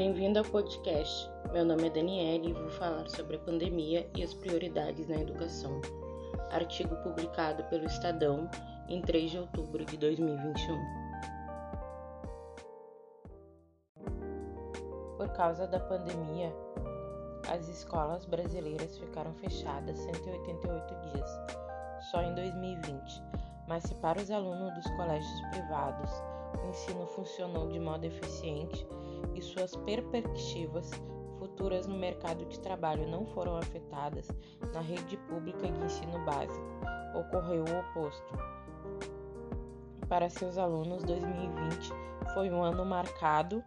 Bem-vindo ao podcast. Meu nome é Daniele e vou falar sobre a pandemia e as prioridades na educação. Artigo publicado pelo Estadão em 3 de outubro de 2021. Por causa da pandemia, as escolas brasileiras ficaram fechadas 188 dias, só em 2020. Mas se para os alunos dos colégios privados o ensino funcionou de modo eficiente e suas perspectivas futuras no mercado de trabalho não foram afetadas, na rede pública de ensino básico ocorreu o oposto. Para seus alunos, 2020 foi um ano marcado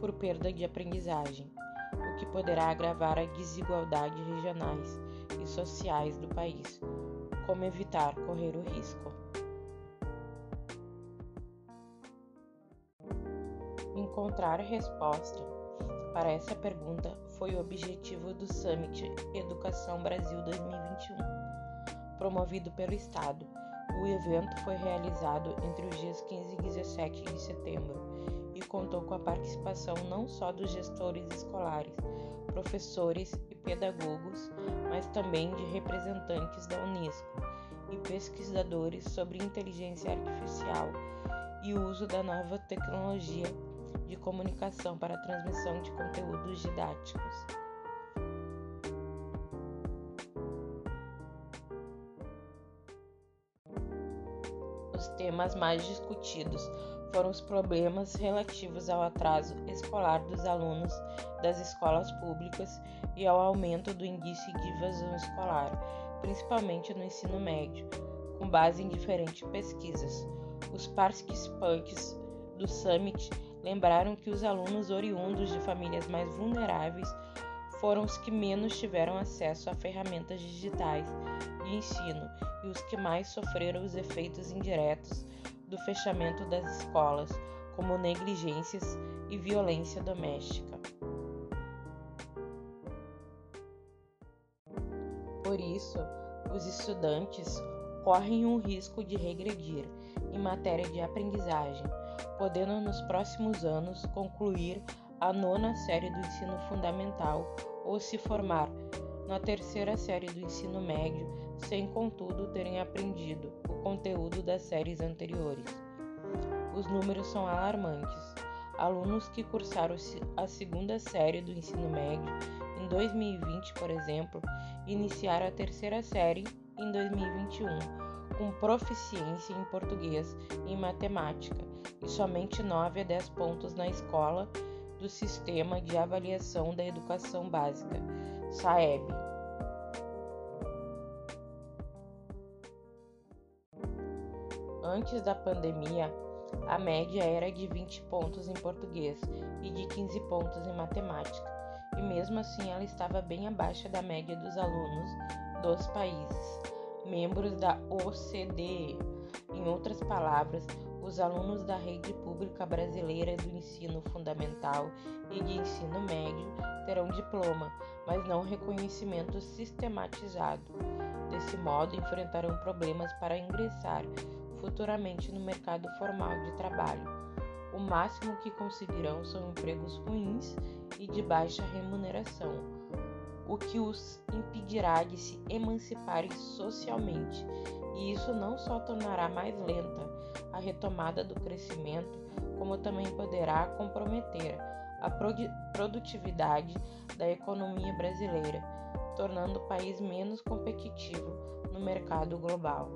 por perda de aprendizagem, o que poderá agravar as desigualdades regionais e sociais do país. Como evitar correr o risco? Encontrar resposta para essa pergunta foi o objetivo do Summit Educação Brasil 2021, promovido pelo Estado. O evento foi realizado entre os dias 15 e 17 de setembro e contou com a participação não só dos gestores escolares, professores e pedagogos, mas também de representantes da Unesco e pesquisadores sobre inteligência artificial e o uso da nova tecnologia de comunicação para a transmissão de conteúdos didáticos. Os temas mais discutidos foram os problemas relativos ao atraso escolar dos alunos das escolas públicas e ao aumento do índice de evasão escolar, principalmente no ensino médio, com base em diferentes pesquisas. Os participantes do Summit lembraram que os alunos oriundos de famílias mais vulneráveis foram os que menos tiveram acesso a ferramentas digitais de ensino e os que mais sofreram os efeitos indiretos do fechamento das escolas, como negligências e violência doméstica. Por isso, os estudantes correm um risco de regredir em matéria de aprendizagem podendo nos próximos anos concluir a nona série do ensino fundamental ou se formar na terceira série do ensino médio, sem contudo terem aprendido o conteúdo das séries anteriores. Os números são alarmantes. Alunos que cursaram a segunda série do ensino médio em 2020, por exemplo, iniciaram a terceira série em 2021 com proficiência em português e em matemática e somente 9 a 10 pontos na escola do Sistema de Avaliação da Educação Básica, SAEB. Antes da pandemia, a média era de 20 pontos em português e de 15 pontos em matemática, e mesmo assim ela estava bem abaixo da média dos alunos dos países membros da OCDE. Em outras palavras, os alunos da rede pública brasileira do ensino fundamental e de ensino médio terão diploma, mas não reconhecimento sistematizado. Desse modo, enfrentarão problemas para ingressar futuramente no mercado formal de trabalho. O máximo que conseguirão são empregos ruins e de baixa remuneração o que os impedirá de se emanciparem socialmente, e isso não só tornará mais lenta a retomada do crescimento, como também poderá comprometer a produtividade da economia brasileira, tornando o país menos competitivo no mercado global.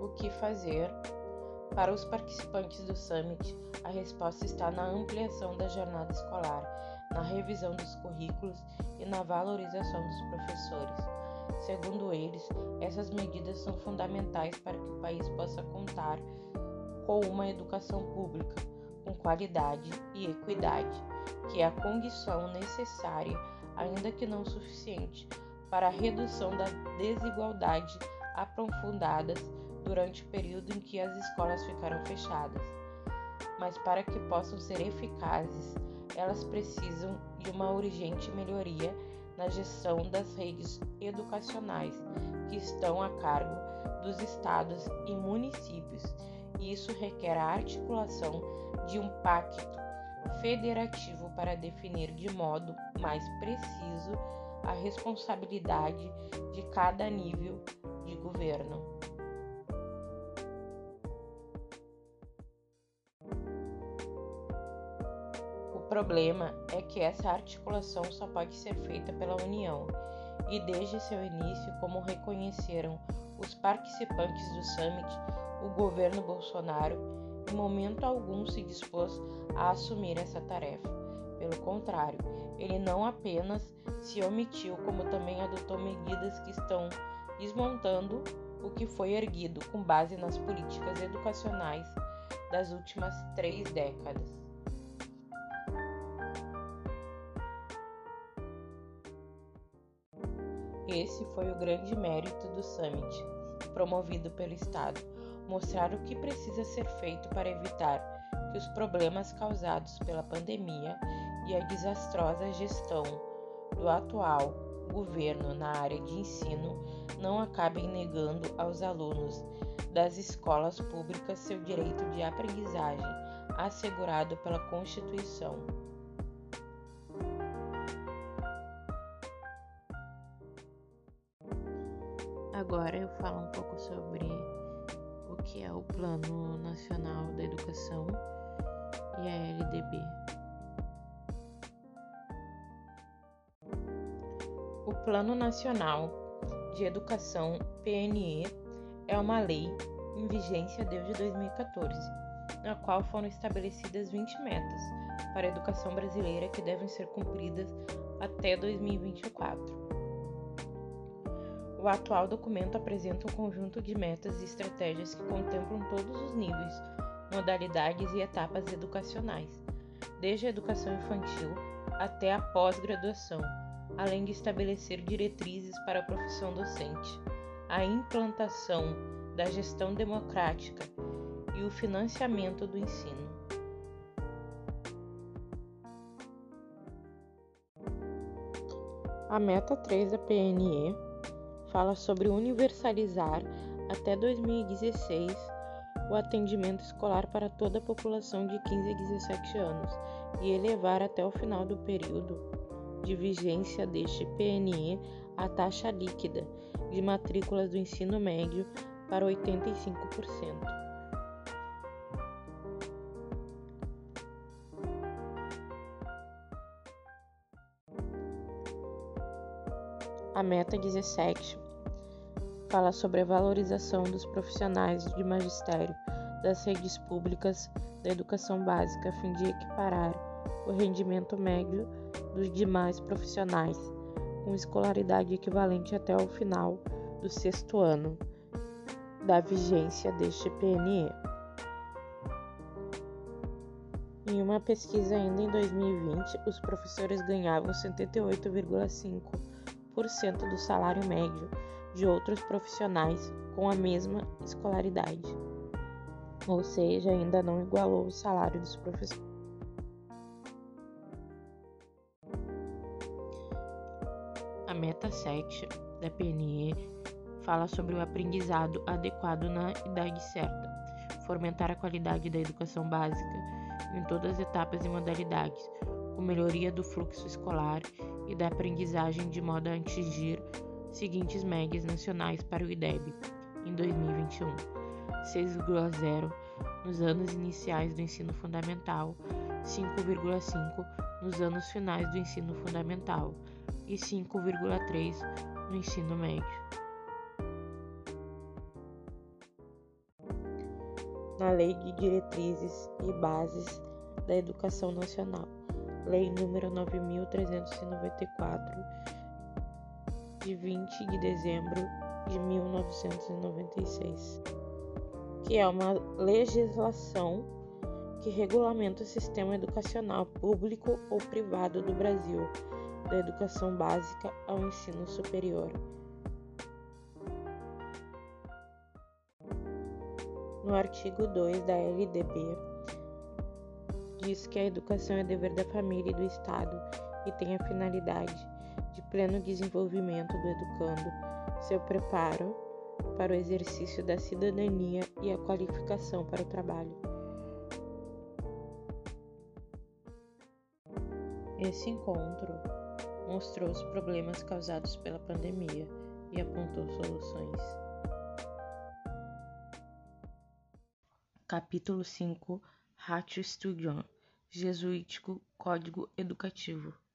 O que fazer para os participantes do Summit, a resposta está na ampliação da jornada escolar, na revisão dos currículos e na valorização dos professores. Segundo eles, essas medidas são fundamentais para que o país possa contar com uma educação pública com qualidade e equidade, que é a condição necessária, ainda que não suficiente, para a redução da desigualdade aprofundadas durante o período em que as escolas ficaram fechadas. Mas para que possam ser eficazes, elas precisam de uma urgente melhoria na gestão das redes educacionais que estão a cargo dos estados e municípios, e isso requer a articulação de um pacto federativo para definir de modo mais preciso a responsabilidade de cada nível de governo. Problema é que essa articulação só pode ser feita pela União, e desde seu início, como reconheceram os participantes do summit, o governo Bolsonaro em momento algum se dispôs a assumir essa tarefa. Pelo contrário, ele não apenas se omitiu, como também adotou medidas que estão desmontando o que foi erguido com base nas políticas educacionais das últimas três décadas. Esse foi o grande mérito do Summit, promovido pelo Estado, mostrar o que precisa ser feito para evitar que os problemas causados pela pandemia e a desastrosa gestão do atual governo na área de ensino não acabem negando aos alunos das escolas públicas seu direito de aprendizagem assegurado pela Constituição. Agora eu falo um pouco sobre o que é o Plano Nacional da Educação e a LDB. O Plano Nacional de Educação PNE é uma lei em vigência desde 2014, na qual foram estabelecidas 20 metas para a educação brasileira que devem ser cumpridas até 2024. O atual documento apresenta um conjunto de metas e estratégias que contemplam todos os níveis, modalidades e etapas educacionais, desde a educação infantil até a pós-graduação, além de estabelecer diretrizes para a profissão docente, a implantação da gestão democrática e o financiamento do ensino. A meta 3 da PNE fala sobre universalizar até 2016 o atendimento escolar para toda a população de 15 a 17 anos e elevar até o final do período de vigência deste PNE a taxa líquida de matrículas do ensino médio para 85%. A meta 17 fala sobre a valorização dos profissionais de magistério das redes públicas da educação básica a fim de equiparar o rendimento médio dos demais profissionais, com escolaridade equivalente até o final do sexto ano da vigência deste PNE. Em uma pesquisa ainda em 2020, os professores ganhavam 78,5% do salário médio de outros profissionais com a mesma escolaridade, ou seja, ainda não igualou o salário dos professores. A meta 7 da PNE fala sobre o aprendizado adequado na idade certa, fomentar a qualidade da educação básica em todas as etapas e modalidades, com melhoria do fluxo escolar e da aprendizagem de modo a atingir seguintes médias nacionais para o IDEB em 2021: 6,0 nos anos iniciais do ensino fundamental, 5,5 nos anos finais do ensino fundamental. E 5,3 no ensino médio. Na Lei de Diretrizes e Bases da Educação Nacional, Lei número 9394 de 20 de dezembro de 1996, que é uma legislação que regulamenta o sistema educacional público ou privado do Brasil, da educação básica ao ensino superior. No artigo 2 da LDB, diz que a educação é dever da família e do Estado e tem a finalidade de pleno desenvolvimento do educando, seu preparo para o exercício da cidadania e a qualificação para o trabalho. Esse encontro mostrou os problemas causados pela pandemia e apontou soluções. Capítulo 5 Ratio Studium Jesuítico Código Educativo